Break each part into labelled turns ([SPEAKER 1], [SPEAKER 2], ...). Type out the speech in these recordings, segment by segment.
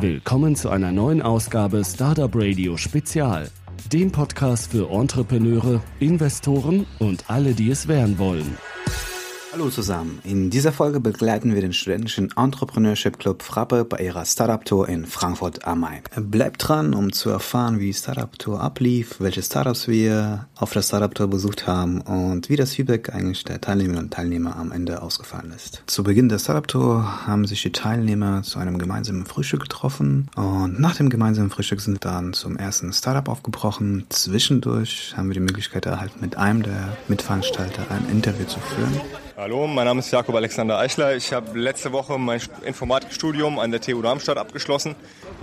[SPEAKER 1] Willkommen zu einer neuen Ausgabe Startup Radio Spezial, dem Podcast für Entrepreneure, Investoren und alle, die es werden wollen.
[SPEAKER 2] Hallo zusammen. In dieser Folge begleiten wir den studentischen Entrepreneurship Club Frappe bei ihrer Startup Tour in Frankfurt am Main. Bleibt dran, um zu erfahren, wie die Startup Tour ablief, welche Startups wir auf der Startup Tour besucht haben und wie das Feedback eigentlich der Teilnehmerinnen und Teilnehmer am Ende ausgefallen ist. Zu Beginn der Startup Tour haben sich die Teilnehmer zu einem gemeinsamen Frühstück getroffen und nach dem gemeinsamen Frühstück sind dann zum ersten Startup aufgebrochen. Zwischendurch haben wir die Möglichkeit erhalten, mit einem der Mitveranstalter ein Interview zu führen.
[SPEAKER 3] Hallo, mein Name ist Jakob Alexander Eichler. Ich habe letzte Woche mein Informatikstudium an der TU Darmstadt abgeschlossen.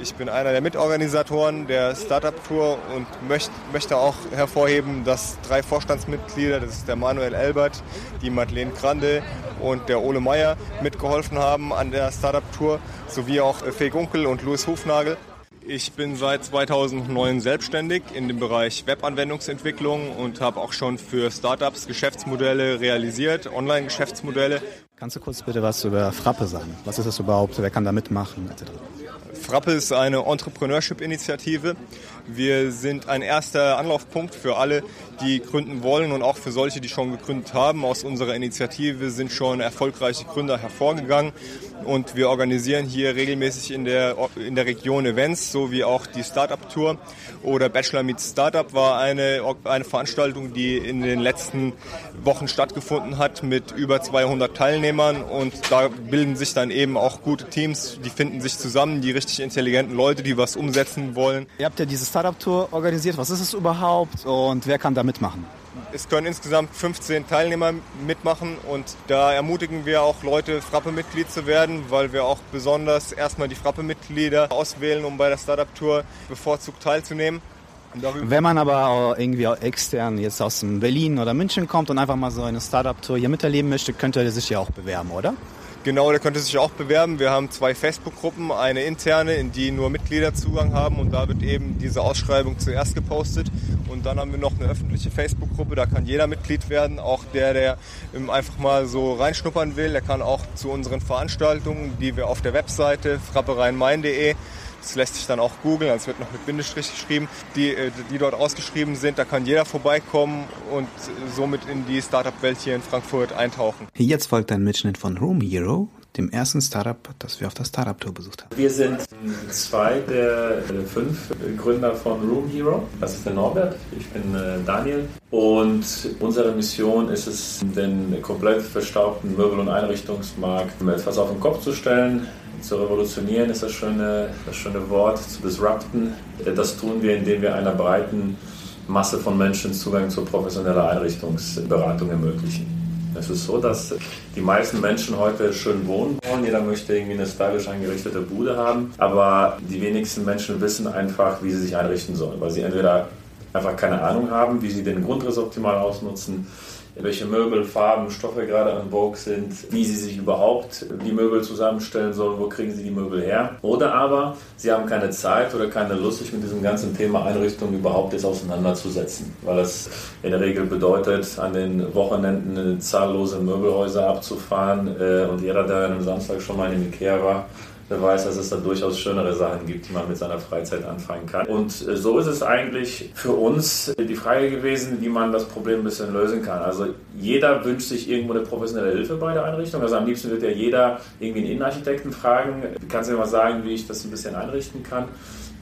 [SPEAKER 3] Ich bin einer der Mitorganisatoren der Startup Tour und möcht, möchte auch hervorheben, dass drei Vorstandsmitglieder, das ist der Manuel Elbert, die Madeleine Grande und der Ole Meyer, mitgeholfen haben an der Startup Tour, sowie auch Fee Gunkel und Louis Hufnagel. Ich bin seit 2009 selbstständig in dem Bereich Webanwendungsentwicklung und habe auch schon für Startups Geschäftsmodelle realisiert, Online-Geschäftsmodelle.
[SPEAKER 2] Kannst du kurz bitte was über Frappe sagen? Was ist das überhaupt? Wer kann da mitmachen? Etc.
[SPEAKER 3] Frappe ist eine Entrepreneurship-Initiative. Wir sind ein erster Anlaufpunkt für alle, die gründen wollen und auch für solche, die schon gegründet haben. Aus unserer Initiative sind schon erfolgreiche Gründer hervorgegangen und wir organisieren hier regelmäßig in der, in der Region Events, so wie auch die Startup Tour oder Bachelor Meets Startup war eine, eine Veranstaltung, die in den letzten Wochen stattgefunden hat mit über 200 Teilnehmern und da bilden sich dann eben auch gute Teams, die finden sich zusammen, die richtig intelligenten Leute, die was umsetzen wollen.
[SPEAKER 2] Ihr habt ja diese Startup Tour organisiert. Was ist es überhaupt und wer kann da mitmachen?
[SPEAKER 3] Es können insgesamt 15 Teilnehmer mitmachen und da ermutigen wir auch Leute, Frappe-Mitglied zu werden, weil wir auch besonders erstmal die Frappe-Mitglieder auswählen, um bei der Startup-Tour bevorzugt teilzunehmen.
[SPEAKER 2] Wenn man aber irgendwie auch extern jetzt aus Berlin oder München kommt und einfach mal so eine Startup-Tour hier miterleben möchte, könnte er sich ja auch bewerben, oder?
[SPEAKER 3] Genau, der könnte sich auch bewerben. Wir haben zwei Facebook-Gruppen, eine interne, in die nur Mitglieder Zugang haben und da wird eben diese Ausschreibung zuerst gepostet. Und dann haben wir noch eine öffentliche Facebook-Gruppe, da kann jeder Mitglied werden, auch der, der einfach mal so reinschnuppern will, der kann auch zu unseren Veranstaltungen, die wir auf der Webseite frappereinmain.de das lässt sich dann auch googeln, also es wird noch mit Bindestrich geschrieben, die, äh, die dort ausgeschrieben sind. Da kann jeder vorbeikommen und somit in die Startup-Welt hier in Frankfurt eintauchen.
[SPEAKER 2] Jetzt folgt ein Mitschnitt von Room Hero, dem ersten Startup, das wir auf der Startup Tour besucht haben.
[SPEAKER 4] Wir sind zwei der fünf Gründer von Room Hero. Das ist der Norbert, ich bin äh, Daniel. Und unsere Mission ist es, den komplett verstaubten Möbel- und Einrichtungsmarkt etwas auf den Kopf zu stellen, zu revolutionieren ist das schöne, das schöne Wort, zu disrupten. Das tun wir, indem wir einer breiten Masse von Menschen Zugang zur professionellen Einrichtungsberatung ermöglichen. Es ist so, dass die meisten Menschen heute schön wohnen wollen. Jeder möchte irgendwie eine stylisch eingerichtete Bude haben. Aber die wenigsten Menschen wissen einfach, wie sie sich einrichten sollen, weil sie entweder einfach keine Ahnung haben, wie sie den Grundriss optimal ausnutzen, welche Möbel, Farben, Stoffe gerade an Vogue sind, wie sie sich überhaupt die Möbel zusammenstellen sollen, wo kriegen sie die Möbel her. Oder aber sie haben keine Zeit oder keine Lust, sich mit diesem ganzen Thema Einrichtung überhaupt jetzt auseinanderzusetzen, weil es in der Regel bedeutet, an den Wochenenden zahllose Möbelhäuser abzufahren äh, und jeder, der am Samstag schon mal in Ikea war, wer weiß, dass es da durchaus schönere Sachen gibt, die man mit seiner Freizeit anfangen kann. Und äh, so ist es eigentlich für uns die Frage gewesen, wie man das Problem ein bisschen lösen kann. Also jeder wünscht sich irgendwo eine professionelle Hilfe bei der Einrichtung. Also am liebsten wird ja jeder irgendwie einen Innenarchitekten fragen, kannst du mir mal sagen, wie ich das ein bisschen einrichten kann?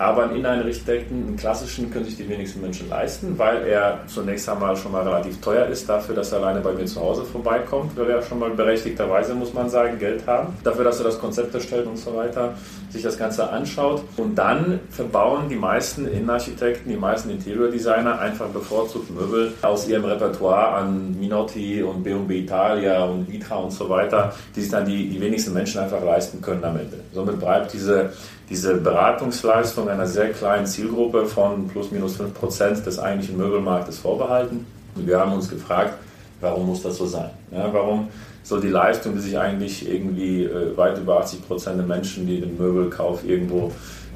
[SPEAKER 4] Aber einen Innenarchitekten, einen klassischen, können sich die wenigsten Menschen leisten, weil er zunächst einmal schon mal relativ teuer ist dafür, dass er alleine bei mir zu Hause vorbeikommt, weil er schon mal berechtigterweise, muss man sagen, Geld haben. Dafür, dass er das Konzept erstellt und so weiter, sich das Ganze anschaut. Und dann verbauen die meisten Innenarchitekten, die meisten Interior-Designer einfach bevorzugt Möbel aus ihrem Repertoire an Minotti und B&B Italia und Vitra und so weiter, die sich dann die, die wenigsten Menschen einfach leisten können am Ende. Somit bleibt diese diese Beratungsleistung einer sehr kleinen Zielgruppe von plus minus 5 Prozent des eigentlichen Möbelmarktes vorbehalten. Wir haben uns gefragt, warum muss das so sein? Ja, warum soll die Leistung, die sich eigentlich irgendwie äh, weit über 80 Prozent der Menschen, die den Möbelkauf irgendwo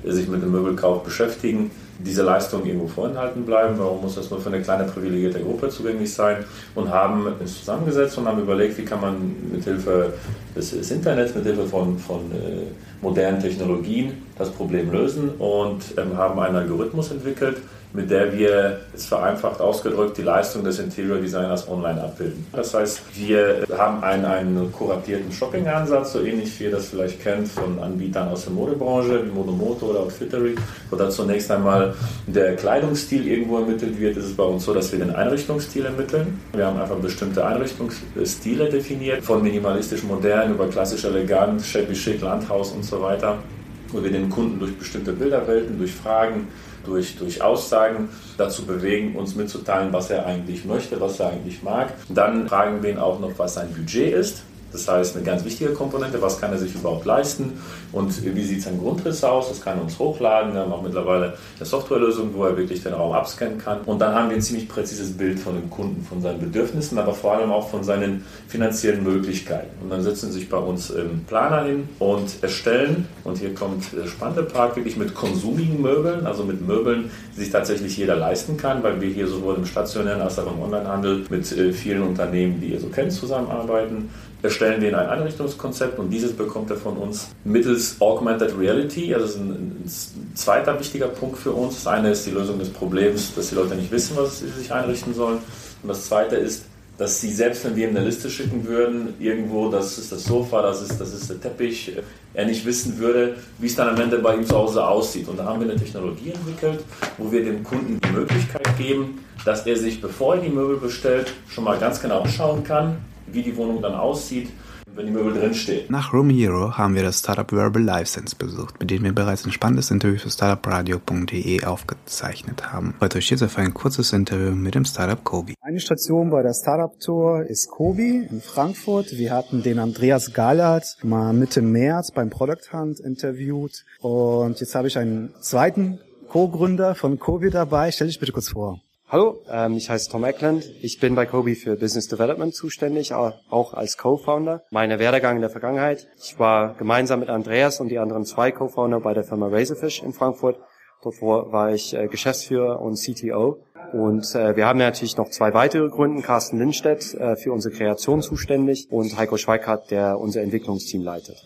[SPEAKER 4] sich mit dem Möbelkauf beschäftigen, diese Leistungen irgendwo vorenthalten bleiben. Warum muss das nur für eine kleine privilegierte Gruppe zugänglich sein? Und haben uns zusammengesetzt und haben überlegt, wie kann man mithilfe des, des Internets, mithilfe von, von äh, modernen Technologien das Problem lösen und ähm, haben einen Algorithmus entwickelt, mit der wir, jetzt vereinfacht ausgedrückt, die Leistung des Interior Designers online abbilden. Das heißt, wir haben einen, einen kuratierten Shopping-Ansatz, so ähnlich wie ihr das vielleicht kennt von Anbietern aus der Modebranche, wie Modomoto oder Outfittery, wo dann zunächst einmal der Kleidungsstil irgendwo ermittelt wird, ist es bei uns so, dass wir den Einrichtungsstil ermitteln. Wir haben einfach bestimmte Einrichtungsstile definiert, von minimalistisch modern über klassisch elegant, shabby chic, Landhaus und so weiter, wo wir den Kunden durch bestimmte Bilderwelten, durch Fragen, durch, durch Aussagen dazu bewegen, uns mitzuteilen, was er eigentlich möchte, was er eigentlich mag. Dann fragen wir ihn auch noch, was sein Budget ist. Das heißt, eine ganz wichtige Komponente, was kann er sich überhaupt leisten und wie sieht sein Grundriss aus, das kann er uns hochladen. Wir haben auch mittlerweile eine Softwarelösung, wo er wirklich den Raum abscannen kann. Und dann haben wir ein ziemlich präzises Bild von dem Kunden, von seinen Bedürfnissen, aber vor allem auch von seinen finanziellen Möglichkeiten. Und dann setzen sich bei uns Planer hin und erstellen, und hier kommt der spannende Part, wirklich mit konsumigen Möbeln, also mit Möbeln, die sich tatsächlich jeder leisten kann, weil wir hier sowohl im stationären als auch im Onlinehandel mit äh, vielen Unternehmen, die ihr so kennt, zusammenarbeiten erstellen wir ein Einrichtungskonzept und dieses bekommt er von uns mittels Augmented Reality. Also das ist ein, ein, zweiter wichtiger Punkt für uns. Das eine ist die Lösung des Problems, dass die Leute nicht wissen, was sie sich einrichten sollen. Und das zweite ist, dass sie selbst wenn wir ihm eine Liste schicken würden, irgendwo, das ist das Sofa, das ist, das ist der Teppich, er nicht wissen würde, wie es dann am Ende bei ihm zu Hause aussieht. Und da haben wir eine Technologie entwickelt, wo wir dem Kunden die Möglichkeit geben, dass er sich, bevor er die Möbel bestellt, schon mal ganz genau anschauen kann, wie die Wohnung dann aussieht, wenn die Möbel drinstehen.
[SPEAKER 2] Nach Room Hero haben wir das Startup Verbal License besucht, mit dem wir bereits ein spannendes Interview für startupradio.de aufgezeichnet haben. Heute euch jetzt auf ein kurzes Interview mit dem Startup Kobi.
[SPEAKER 5] Eine Station bei der Startup Tour ist Kobi in Frankfurt. Wir hatten den Andreas Gallert mal Mitte März beim Product Hunt interviewt und jetzt habe ich einen zweiten Co-Gründer von Kobi dabei. Stell dich bitte kurz vor.
[SPEAKER 6] Hallo, ähm, ich heiße Tom Eckland. Ich bin bei Kobe für Business Development zuständig, auch als Co-Founder. Meine Werdegang in der Vergangenheit. Ich war gemeinsam mit Andreas und die anderen zwei Co-Founder bei der Firma Razorfish in Frankfurt. Dort war ich äh, Geschäftsführer und CTO. Und äh, wir haben ja natürlich noch zwei weitere Gründen. Carsten Lindstedt äh, für unsere Kreation zuständig und Heiko Schweikart, der unser Entwicklungsteam leitet.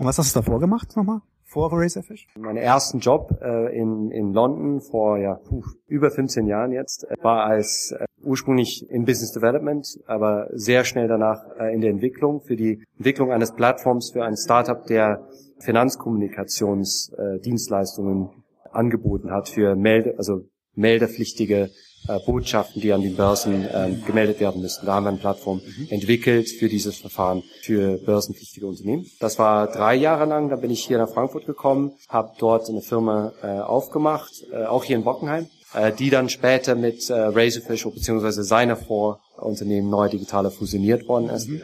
[SPEAKER 5] Und was hast du davor gemacht nochmal? Vor Razorfish?
[SPEAKER 6] Mein ersten Job äh, in, in London vor ja, puh, über 15 Jahren jetzt äh, war als äh, ursprünglich in Business Development, aber sehr schnell danach äh, in der Entwicklung für die Entwicklung eines Plattforms für ein Startup, der Finanzkommunikationsdienstleistungen angeboten hat für Melde, also meldepflichtige äh, Botschaften, die an den Börsen äh, gemeldet werden müssten. Da haben wir eine Plattform mhm. entwickelt für dieses Verfahren für börsenpflichtige Unternehmen. Das war drei Jahre lang. Dann bin ich hier nach Frankfurt gekommen, habe dort eine Firma äh, aufgemacht, äh, auch hier in Bockenheim, äh, die dann später mit äh, Razorfish bzw. seiner Vorunternehmen Neue Digitale fusioniert worden ist. Mhm.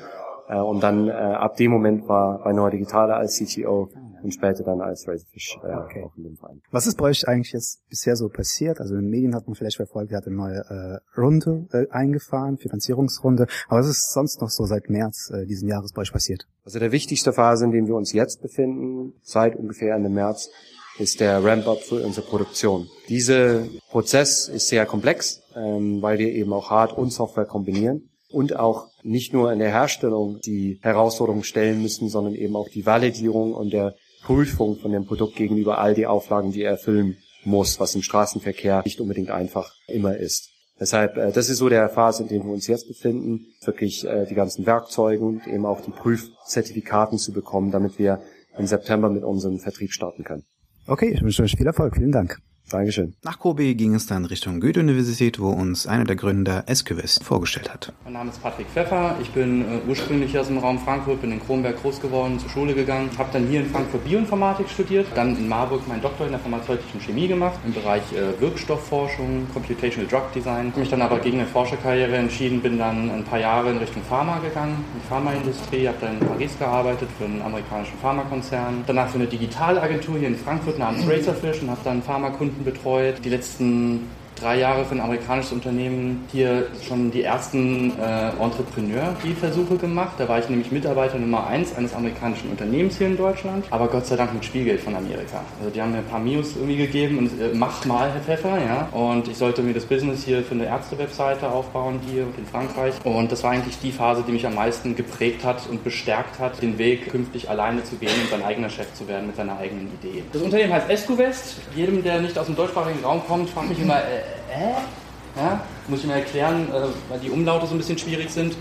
[SPEAKER 6] Äh, und dann äh, ab dem Moment war bei Neue Digitale als CTO und später dann als Razorfish äh, okay. auch in dem Verein.
[SPEAKER 5] Was ist bei euch eigentlich jetzt bisher so passiert? Also in den Medien hat man vielleicht verfolgt, ihr habt eine neue äh, Runde äh, eingefahren, Finanzierungsrunde. Aber was ist sonst noch so seit März äh, diesen Jahres bei euch passiert?
[SPEAKER 6] Also der wichtigste Phase, in dem wir uns jetzt befinden, seit ungefähr Ende März, ist der Ramp-up für unsere Produktion. Dieser Prozess ist sehr komplex, ähm, weil wir eben auch Hard- und Software kombinieren und auch nicht nur in der Herstellung die Herausforderungen stellen müssen, sondern eben auch die Validierung und der Prüfung von dem Produkt gegenüber all die Auflagen, die er erfüllen muss, was im Straßenverkehr nicht unbedingt einfach immer ist. Deshalb, äh, das ist so der Phase, in der wir uns jetzt befinden, wirklich äh, die ganzen Werkzeuge und eben auch die Prüfzertifikaten zu bekommen, damit wir im September mit unserem Vertrieb starten können.
[SPEAKER 5] Okay, ich wünsche euch viel Erfolg. Vielen Dank.
[SPEAKER 6] Dankeschön.
[SPEAKER 2] Nach Kobe ging es dann Richtung Goethe-Universität, wo uns einer der Gründer SQS vorgestellt hat.
[SPEAKER 7] Mein Name ist Patrick Pfeffer. Ich bin äh, ursprünglich aus dem Raum Frankfurt, bin in Kronberg groß geworden, zur Schule gegangen, habe dann hier in Frankfurt Bioinformatik studiert, dann in Marburg meinen Doktor in der pharmazeutischen Chemie gemacht, im Bereich äh, Wirkstoffforschung, Computational Drug Design. Habe mich dann aber gegen eine Forscherkarriere entschieden, bin dann ein paar Jahre in Richtung Pharma gegangen, in die Pharmaindustrie, habe dann in Paris gearbeitet für einen amerikanischen Pharmakonzern, danach für eine Digitalagentur hier in Frankfurt namens Razorfish und habe dann Pharmakunden betreut. Die letzten drei Jahre für ein amerikanisches Unternehmen hier schon die ersten äh, Entrepreneur-Versuche gemacht. Da war ich nämlich Mitarbeiter Nummer eins eines amerikanischen Unternehmens hier in Deutschland, aber Gott sei Dank mit Spielgeld von Amerika. Also die haben mir ein paar Mios irgendwie gegeben und äh, macht mal, Herr Pfeffer, ja. Und ich sollte mir das Business hier für eine Ärzte-Webseite aufbauen hier in Frankreich. Und das war eigentlich die Phase, die mich am meisten geprägt hat und bestärkt hat, den Weg künftig alleine zu gehen und sein eigener Chef zu werden mit seiner eigenen Idee. Das Unternehmen heißt EscoVest. Jedem, der nicht aus dem deutschsprachigen Raum kommt, fragt mich immer, äh, äh? Ja, muss ich mir erklären, äh, weil die Umlaute so ein bisschen schwierig sind.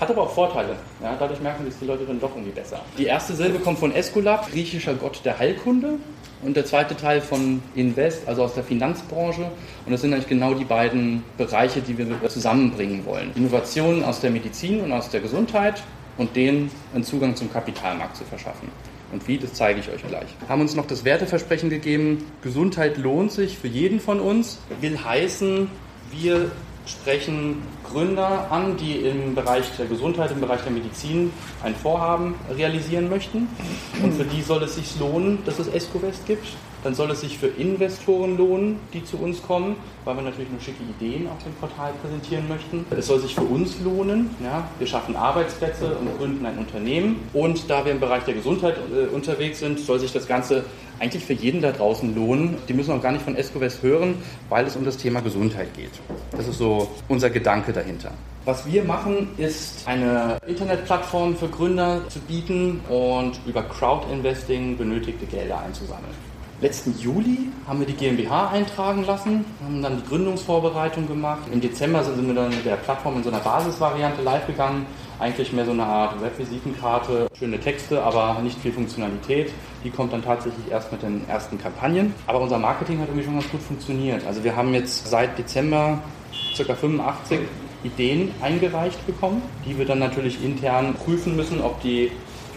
[SPEAKER 7] Hat aber auch Vorteile. Ja, dadurch merken sich die Leute dann doch irgendwie besser. Die erste Silbe kommt von Esculap, griechischer Gott der Heilkunde. Und der zweite Teil von Invest, also aus der Finanzbranche. Und das sind eigentlich genau die beiden Bereiche, die wir zusammenbringen wollen. Innovationen aus der Medizin und aus der Gesundheit und denen einen Zugang zum Kapitalmarkt zu verschaffen. Und wie, das zeige ich euch gleich. Haben uns noch das Werteversprechen gegeben, Gesundheit lohnt sich für jeden von uns. Will heißen, wir sprechen Gründer an, die im Bereich der Gesundheit, im Bereich der Medizin ein Vorhaben realisieren möchten. Und für die soll es sich lohnen, dass es Escovest gibt dann soll es sich für Investoren lohnen, die zu uns kommen, weil wir natürlich nur schicke Ideen auf dem Portal präsentieren möchten. Es soll sich für uns lohnen. Ja? Wir schaffen Arbeitsplätze und gründen ein Unternehmen. Und da wir im Bereich der Gesundheit äh, unterwegs sind, soll sich das Ganze eigentlich für jeden da draußen lohnen. Die müssen auch gar nicht von Escovest hören, weil es um das Thema Gesundheit geht. Das ist so unser Gedanke dahinter. Was wir machen, ist eine Internetplattform für Gründer zu bieten und über Crowdinvesting benötigte Gelder einzusammeln letzten Juli haben wir die GmbH eintragen lassen, haben dann die Gründungsvorbereitung gemacht. Im Dezember sind wir dann mit der Plattform in so einer Basisvariante live gegangen. Eigentlich mehr so eine Art Webvisitenkarte, schöne Texte, aber nicht viel Funktionalität. Die kommt dann tatsächlich erst mit den ersten Kampagnen. Aber unser Marketing hat irgendwie schon ganz gut funktioniert. Also wir haben jetzt seit Dezember ca. 85 Ideen eingereicht bekommen, die wir dann natürlich intern prüfen müssen, ob die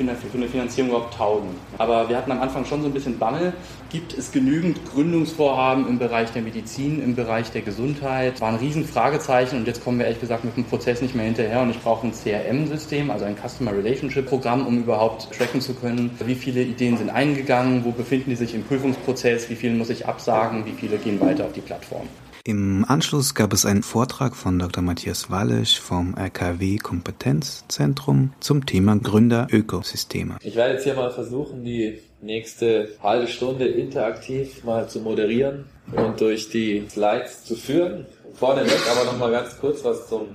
[SPEAKER 7] für eine Finanzierung überhaupt taugen. Aber wir hatten am Anfang schon so ein bisschen Bammel. Gibt es genügend Gründungsvorhaben im Bereich der Medizin, im Bereich der Gesundheit? War ein riesen Fragezeichen und jetzt kommen wir ehrlich gesagt mit dem Prozess nicht mehr hinterher und ich brauche ein CRM-System, also ein Customer Relationship Programm, um überhaupt tracken zu können, wie viele Ideen sind eingegangen, wo befinden die sich im Prüfungsprozess, wie viele muss ich absagen, wie viele gehen weiter auf die Plattform.
[SPEAKER 2] Im Anschluss gab es einen Vortrag von Dr. Matthias Wallisch vom RKW Kompetenzzentrum zum Thema Gründerökosysteme.
[SPEAKER 8] Ich werde jetzt hier mal versuchen, die nächste halbe Stunde interaktiv mal zu moderieren und durch die Slides zu führen. Vorneweg aber noch mal ganz kurz was zum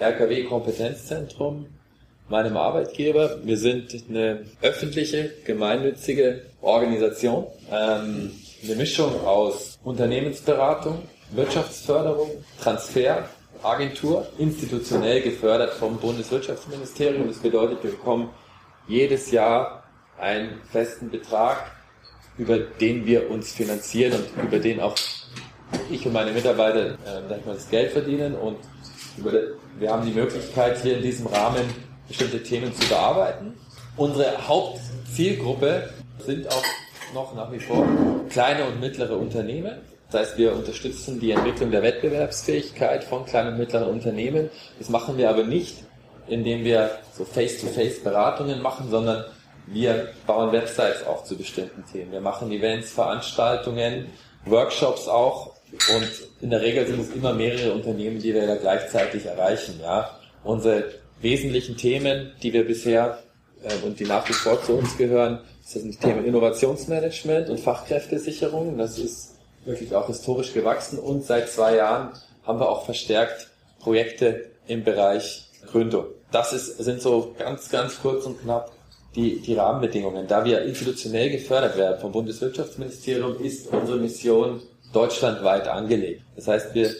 [SPEAKER 8] RKW Kompetenzzentrum, meinem Arbeitgeber. Wir sind eine öffentliche, gemeinnützige Organisation. Ähm, eine Mischung aus Unternehmensberatung, Wirtschaftsförderung, Transferagentur, institutionell gefördert vom Bundeswirtschaftsministerium. Das bedeutet, wir bekommen jedes Jahr einen festen Betrag, über den wir uns finanzieren und über den auch ich und meine Mitarbeiter äh, das Geld verdienen. Und wir haben die Möglichkeit, hier in diesem Rahmen bestimmte Themen zu bearbeiten. Unsere Hauptzielgruppe sind auch noch nach wie vor kleine und mittlere Unternehmen. Das heißt, wir unterstützen die Entwicklung der Wettbewerbsfähigkeit von kleinen und mittleren Unternehmen. Das machen wir aber nicht, indem wir so Face-to-Face-Beratungen machen, sondern wir bauen Websites auch zu bestimmten Themen. Wir machen Events, Veranstaltungen, Workshops auch und in der Regel sind es immer mehrere Unternehmen, die wir da gleichzeitig erreichen. Ja. Unsere wesentlichen Themen, die wir bisher äh, und die nach wie vor zu uns gehören, sind die Themen Innovationsmanagement und Fachkräftesicherung. Das ist wirklich auch historisch gewachsen und seit zwei Jahren haben wir auch verstärkt Projekte im Bereich Gründung. Das ist, sind so ganz, ganz kurz und knapp die, die Rahmenbedingungen. Da wir institutionell gefördert werden vom Bundeswirtschaftsministerium, ist unsere Mission deutschlandweit angelegt. Das heißt, wir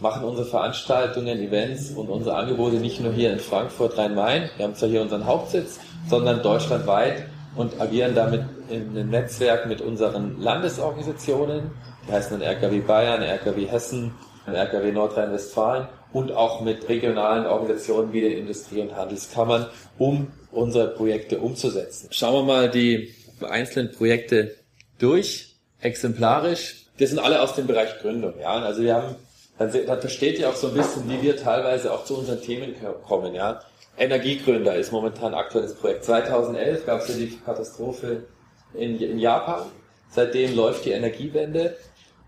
[SPEAKER 8] machen unsere Veranstaltungen, Events und unsere Angebote nicht nur hier in Frankfurt, Rhein-Main, wir haben zwar hier unseren Hauptsitz, sondern deutschlandweit und agieren damit in einem Netzwerk mit unseren Landesorganisationen, die heißen dann RKW Bayern, RKW Hessen, RKW Nordrhein-Westfalen und auch mit regionalen Organisationen wie den Industrie- und Handelskammern, um unsere Projekte umzusetzen. Schauen wir mal die einzelnen Projekte durch, exemplarisch. Die sind alle aus dem Bereich Gründung. Ja? Also wir haben, dann, dann versteht ihr auch so ein bisschen, wie wir teilweise auch zu unseren Themen kommen. Ja? Energiegründer ist momentan ein aktuelles Projekt. 2011 gab es ja die Katastrophe in, in Japan. Seitdem läuft die Energiewende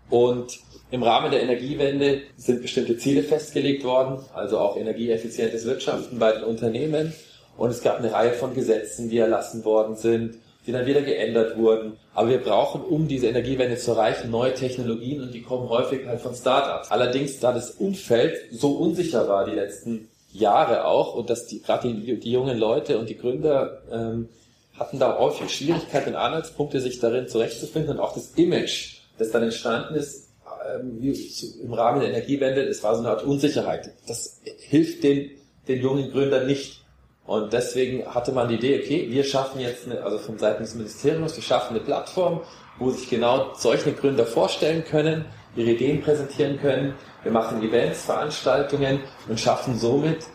[SPEAKER 8] Und im Rahmen der Energiewende sind bestimmte Ziele festgelegt worden, also auch energieeffizientes Wirtschaften bei den Unternehmen. Und es gab eine Reihe von Gesetzen, die erlassen worden sind, die dann wieder geändert wurden. Aber wir brauchen, um diese Energiewende zu erreichen, neue Technologien und die kommen häufig halt von Startups. Allerdings, da das Umfeld so unsicher war die letzten Jahre auch und dass die, gerade die, die jungen Leute und die Gründer ähm, hatten da häufig Schwierigkeiten und Anhaltspunkte, sich darin zurechtzufinden und auch das Image, das dann entstanden ist, ähm, im Rahmen der Energiewende, es war so eine Art Unsicherheit. Das hilft den, den jungen Gründern nicht. Und deswegen hatte man die Idee, okay, wir schaffen jetzt, eine, also von Seiten des Ministeriums, wir schaffen eine Plattform, wo sich genau solche Gründer vorstellen können, ihre Ideen präsentieren können. Wir machen Events, Veranstaltungen und schaffen somit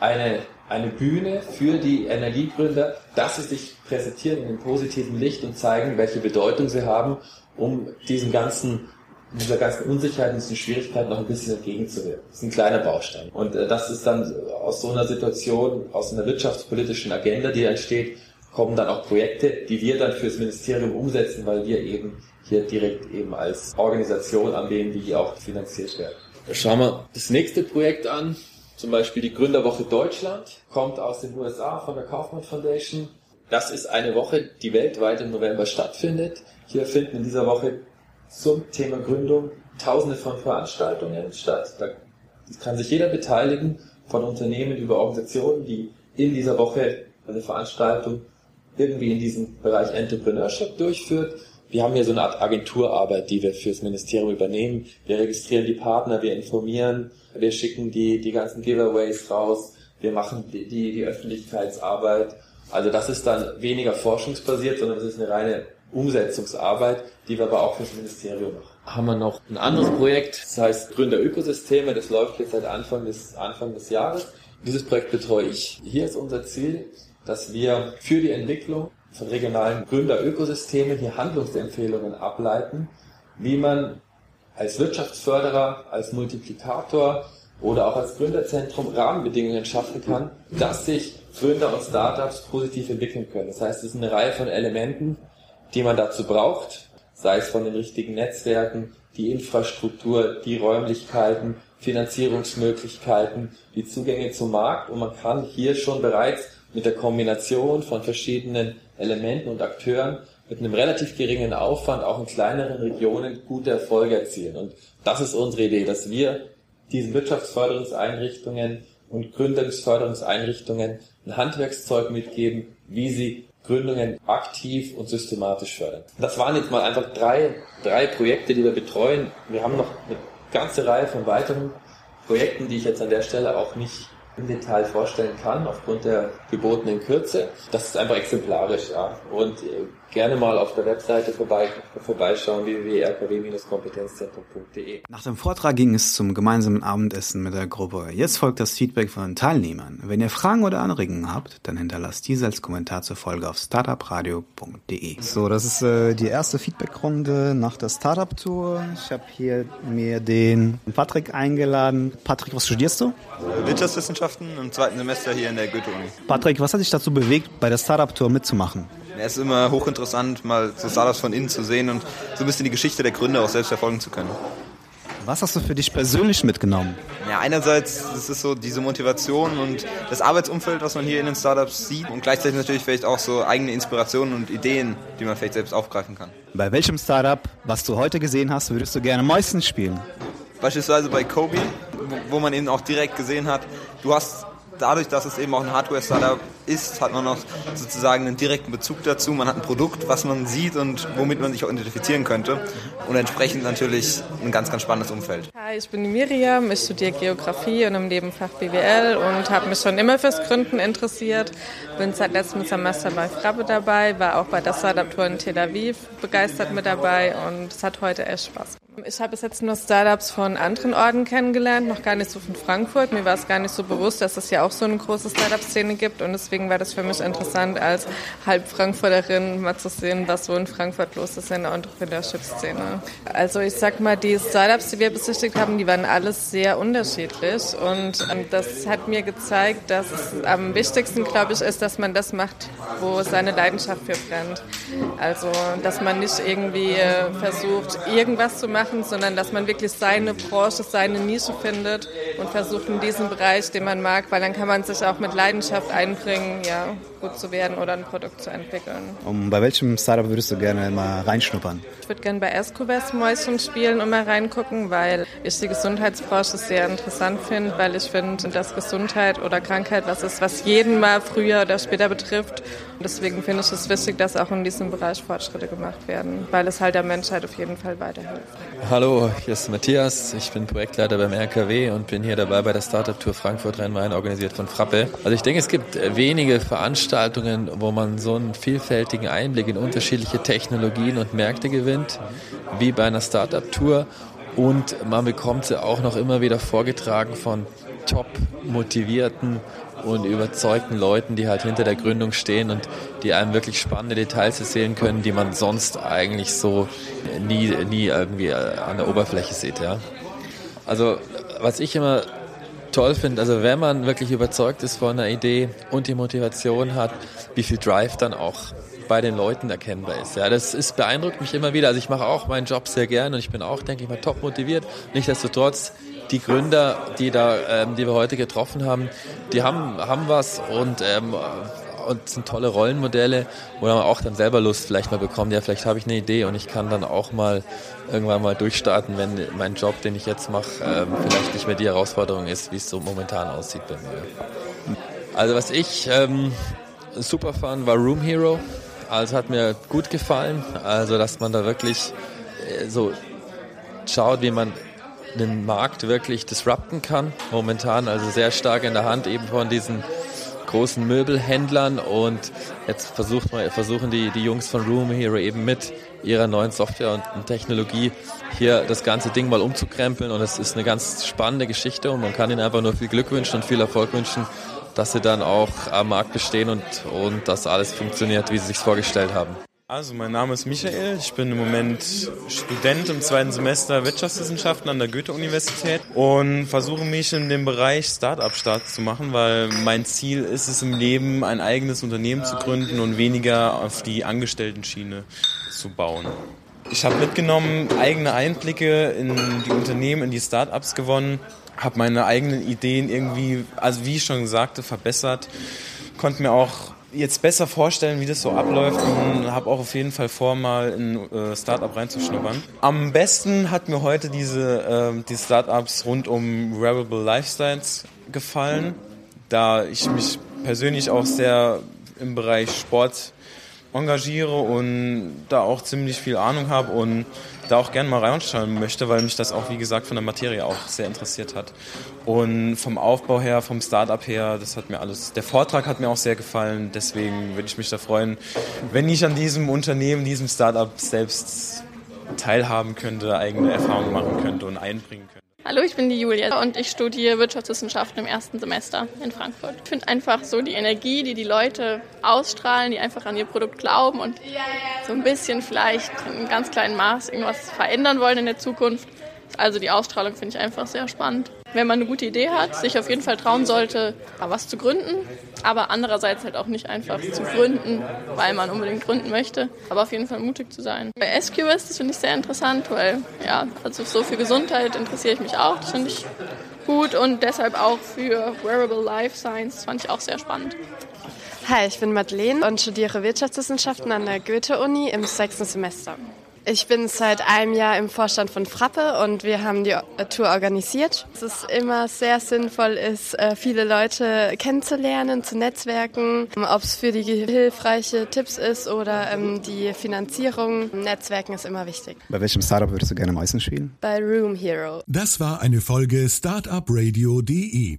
[SPEAKER 8] eine, eine Bühne für die Energiegründer, dass sie sich präsentieren in einem positiven Licht und zeigen, welche Bedeutung sie haben, um diesen ganzen dieser ganzen Unsicherheit diesen Schwierigkeiten noch ein bisschen entgegenzuwirken. Das ist ein kleiner Baustein. Und äh, das ist dann aus so einer Situation, aus einer wirtschaftspolitischen Agenda, die entsteht, kommen dann auch Projekte, die wir dann fürs Ministerium umsetzen, weil wir eben hier direkt eben als Organisation an die auch finanziert werden. Schauen wir das nächste Projekt an. Zum Beispiel die Gründerwoche Deutschland kommt aus den USA von der Kaufmann Foundation. Das ist eine Woche, die weltweit im November stattfindet. Hier finden in dieser Woche zum Thema Gründung tausende von Veranstaltungen statt. Da kann sich jeder beteiligen, von Unternehmen über Organisationen, die in dieser Woche eine Veranstaltung irgendwie in diesem Bereich Entrepreneurship durchführt. Wir haben hier so eine Art Agenturarbeit, die wir fürs Ministerium übernehmen. Wir registrieren die Partner, wir informieren, wir schicken die, die ganzen Giveaways raus, wir machen die, die, die Öffentlichkeitsarbeit. Also das ist dann weniger forschungsbasiert, sondern das ist eine reine Umsetzungsarbeit, die wir aber auch fürs Ministerium machen. Haben wir noch ein anderes Projekt, das heißt Gründerökosysteme, das läuft jetzt seit Anfang des, Anfang des Jahres. Dieses Projekt betreue ich. Hier ist unser Ziel, dass wir für die Entwicklung von regionalen Gründerökosystemen hier Handlungsempfehlungen ableiten, wie man als Wirtschaftsförderer, als Multiplikator oder auch als Gründerzentrum Rahmenbedingungen schaffen kann, dass sich Gründer und Startups positiv entwickeln können. Das heißt, es ist eine Reihe von Elementen, die man dazu braucht, sei es von den richtigen Netzwerken, die Infrastruktur, die Räumlichkeiten, Finanzierungsmöglichkeiten, die Zugänge zum Markt und man kann hier schon bereits mit der Kombination von verschiedenen Elementen und Akteuren mit einem relativ geringen Aufwand auch in kleineren Regionen gute Erfolge erzielen. Und das ist unsere Idee, dass wir diesen Wirtschaftsförderungseinrichtungen und Gründungsförderungseinrichtungen ein Handwerkszeug mitgeben, wie sie Gründungen aktiv und systematisch fördern. Das waren jetzt mal einfach drei, drei Projekte, die wir betreuen. Wir haben noch eine ganze Reihe von weiteren Projekten, die ich jetzt an der Stelle auch nicht im Detail vorstellen kann, aufgrund der gebotenen Kürze. Das ist einfach exemplarisch, ja. Und äh, gerne mal auf der Webseite vorbei, vorbeischauen, www.rkw-kompetenzzentrum.de.
[SPEAKER 2] Nach dem Vortrag ging es zum gemeinsamen Abendessen mit der Gruppe. Jetzt folgt das Feedback von den Teilnehmern. Wenn ihr Fragen oder Anregungen habt, dann hinterlasst diese als Kommentar zur Folge auf startupradio.de.
[SPEAKER 5] So, das ist äh, die erste Feedbackrunde nach der Startup-Tour. Ich habe hier mir den Patrick eingeladen. Patrick, was studierst du?
[SPEAKER 9] Wirtschaftswissenschaften im zweiten Semester hier in der Goethe-Uni.
[SPEAKER 5] Patrick, was hat dich dazu bewegt, bei der Startup-Tour mitzumachen?
[SPEAKER 9] Es ist immer hochinteressant, mal so Startups von innen zu sehen und so ein bisschen die Geschichte der Gründer auch selbst verfolgen zu können.
[SPEAKER 5] Was hast du für dich persönlich mitgenommen?
[SPEAKER 9] Ja, einerseits ist es so diese Motivation und das Arbeitsumfeld, was man hier in den Startups sieht und gleichzeitig natürlich vielleicht auch so eigene Inspirationen und Ideen, die man vielleicht selbst aufgreifen kann.
[SPEAKER 5] Bei welchem Startup, was du heute gesehen hast, würdest du gerne meistens spielen?
[SPEAKER 9] Beispielsweise bei Kobe, wo man eben auch direkt gesehen hat, du hast dadurch, dass es eben auch ein Hardware-Startup ist, hat man noch sozusagen einen direkten Bezug dazu. Man hat ein Produkt, was man sieht und womit man sich auch identifizieren könnte. Und entsprechend natürlich ein ganz, ganz spannendes Umfeld.
[SPEAKER 10] Hi, ich bin Miriam, ich studiere Geografie und im Nebenfach BWL und habe mich schon immer fürs Gründen interessiert. Bin seit letztem Semester bei Frabbe dabei, war auch bei der Startup-Tour in Tel Aviv begeistert mit dabei und es hat heute echt Spaß ich habe bis jetzt nur Startups von anderen Orten kennengelernt, noch gar nicht so von Frankfurt. Mir war es gar nicht so bewusst, dass es ja auch so eine große Startup-Szene gibt und deswegen war das für mich interessant, als halb Frankfurterin mal zu sehen, was so in Frankfurt los ist in der Entrepreneurship-Szene. Also ich sag mal, die Startups, die wir besichtigt haben, die waren alles sehr unterschiedlich und ähm, das hat mir gezeigt, dass am wichtigsten, glaube ich, ist, dass man das macht, wo seine Leidenschaft für brennt. Also, dass man nicht irgendwie äh, versucht, irgendwas zu machen, machen, sondern dass man wirklich seine Branche, seine Nische findet und versucht in diesem Bereich, den man mag, weil dann kann man sich auch mit Leidenschaft einbringen, ja, gut zu werden oder ein Produkt zu entwickeln.
[SPEAKER 2] Und bei welchem Startup würdest du gerne mal reinschnuppern?
[SPEAKER 10] Ich würde gerne bei Escovest Mäuschen spielen und mal reingucken, weil ich die Gesundheitsbranche sehr interessant finde, weil ich finde, dass Gesundheit oder Krankheit was ist, was jeden mal früher oder später betrifft. Und deswegen finde ich es wichtig, dass auch in diesem Bereich Fortschritte gemacht werden, weil es halt der Menschheit auf jeden Fall weiterhilft.
[SPEAKER 8] Hallo, hier ist Matthias. Ich bin Projektleiter beim RKW und bin hier dabei bei der Startup Tour Frankfurt Rhein-Main, organisiert von Frappe. Also ich denke, es gibt wenige Veranstaltungen, wo man so einen vielfältigen Einblick in unterschiedliche Technologien und Märkte gewinnt, wie bei einer Startup Tour. Und man bekommt sie auch noch immer wieder vorgetragen von top motivierten und überzeugten Leuten, die halt hinter der Gründung stehen und die einem wirklich spannende Details erzählen können, die man sonst eigentlich so nie, nie irgendwie an der Oberfläche sieht. Ja. Also was ich immer toll finde, also wenn man wirklich überzeugt ist von einer Idee und die Motivation hat, wie viel Drive dann auch bei den Leuten erkennbar ist. Ja, das ist, beeindruckt mich immer wieder. Also ich mache auch meinen Job sehr gern und ich bin auch, denke ich mal, top motiviert. Nichtsdestotrotz die Gründer, die da, ähm, die wir heute getroffen haben, die haben, haben was und, ähm, und sind tolle Rollenmodelle, wo man auch dann selber Lust vielleicht mal bekommt, ja, vielleicht habe ich eine Idee und ich kann dann auch mal irgendwann mal durchstarten, wenn mein Job, den ich jetzt mache, ähm, vielleicht nicht mehr die Herausforderung ist, wie es so momentan aussieht bei mir. Also was ich ähm, super fand, war Room Hero. Also hat mir gut gefallen. Also dass man da wirklich äh, so schaut, wie man den Markt wirklich disrupten kann. Momentan also sehr stark in der Hand eben von diesen großen Möbelhändlern und jetzt versucht man, versuchen die, die Jungs von Room Hero eben mit ihrer neuen Software und Technologie hier das ganze Ding mal umzukrempeln und es ist eine ganz spannende Geschichte und man kann ihnen einfach nur viel Glück wünschen und viel Erfolg wünschen, dass sie dann auch am Markt bestehen und, und dass alles funktioniert, wie sie sich vorgestellt haben.
[SPEAKER 11] Also, mein Name ist Michael. Ich bin im Moment Student im zweiten Semester Wirtschaftswissenschaften an der Goethe-Universität und versuche mich in dem Bereich Start-up-Start zu machen, weil mein Ziel ist es im Leben, ein eigenes Unternehmen zu gründen und weniger auf die Angestellten-Schiene zu bauen. Ich habe mitgenommen, eigene Einblicke in die Unternehmen, in die Start-ups gewonnen, habe meine eigenen Ideen irgendwie, also wie ich schon sagte, verbessert, konnte mir auch jetzt besser vorstellen, wie das so abläuft und habe auch auf jeden Fall vor, mal in äh, Startup reinzuschnuppern. Am besten hat mir heute diese äh, die Startups rund um Wearable Lifestyles gefallen, da ich mich persönlich auch sehr im Bereich Sport engagiere und da auch ziemlich viel Ahnung habe und da auch gerne mal reinschauen möchte, weil mich das auch, wie gesagt, von der Materie auch sehr interessiert hat. Und vom Aufbau her, vom Startup her, das hat mir alles, der Vortrag hat mir auch sehr gefallen, deswegen würde ich mich da freuen, wenn ich an diesem Unternehmen, diesem Startup selbst teilhaben könnte, eigene Erfahrungen machen könnte und einbringen könnte.
[SPEAKER 12] Hallo, ich bin die Julia und ich studiere Wirtschaftswissenschaften im ersten Semester in Frankfurt. Ich finde einfach so die Energie, die die Leute ausstrahlen, die einfach an ihr Produkt glauben und so ein bisschen vielleicht in einem ganz kleinen Maß irgendwas verändern wollen in der Zukunft. Also die Ausstrahlung finde ich einfach sehr spannend. Wenn man eine gute Idee hat, sich auf jeden Fall trauen sollte, was zu gründen, aber andererseits halt auch nicht einfach zu gründen, weil man unbedingt gründen möchte, aber auf jeden Fall mutig zu sein. Bei SQS, das finde ich sehr interessant, weil ja, also so für Gesundheit interessiere ich mich auch, das finde ich gut und deshalb auch für Wearable Life Science, das fand ich auch sehr spannend.
[SPEAKER 13] Hi, ich bin Madeleine und studiere Wirtschaftswissenschaften an der Goethe-Uni im sechsten Semester. Ich bin seit einem Jahr im Vorstand von Frappe und wir haben die Tour organisiert. Es ist immer sehr sinnvoll, ist, äh, viele Leute kennenzulernen, zu netzwerken, ob es für die hilfreiche Tipps ist oder ähm, die Finanzierung. Netzwerken ist immer wichtig.
[SPEAKER 2] Bei welchem Startup würdest du gerne meistens spielen?
[SPEAKER 13] Bei Room Hero.
[SPEAKER 14] Das war eine Folge Startupradio.de.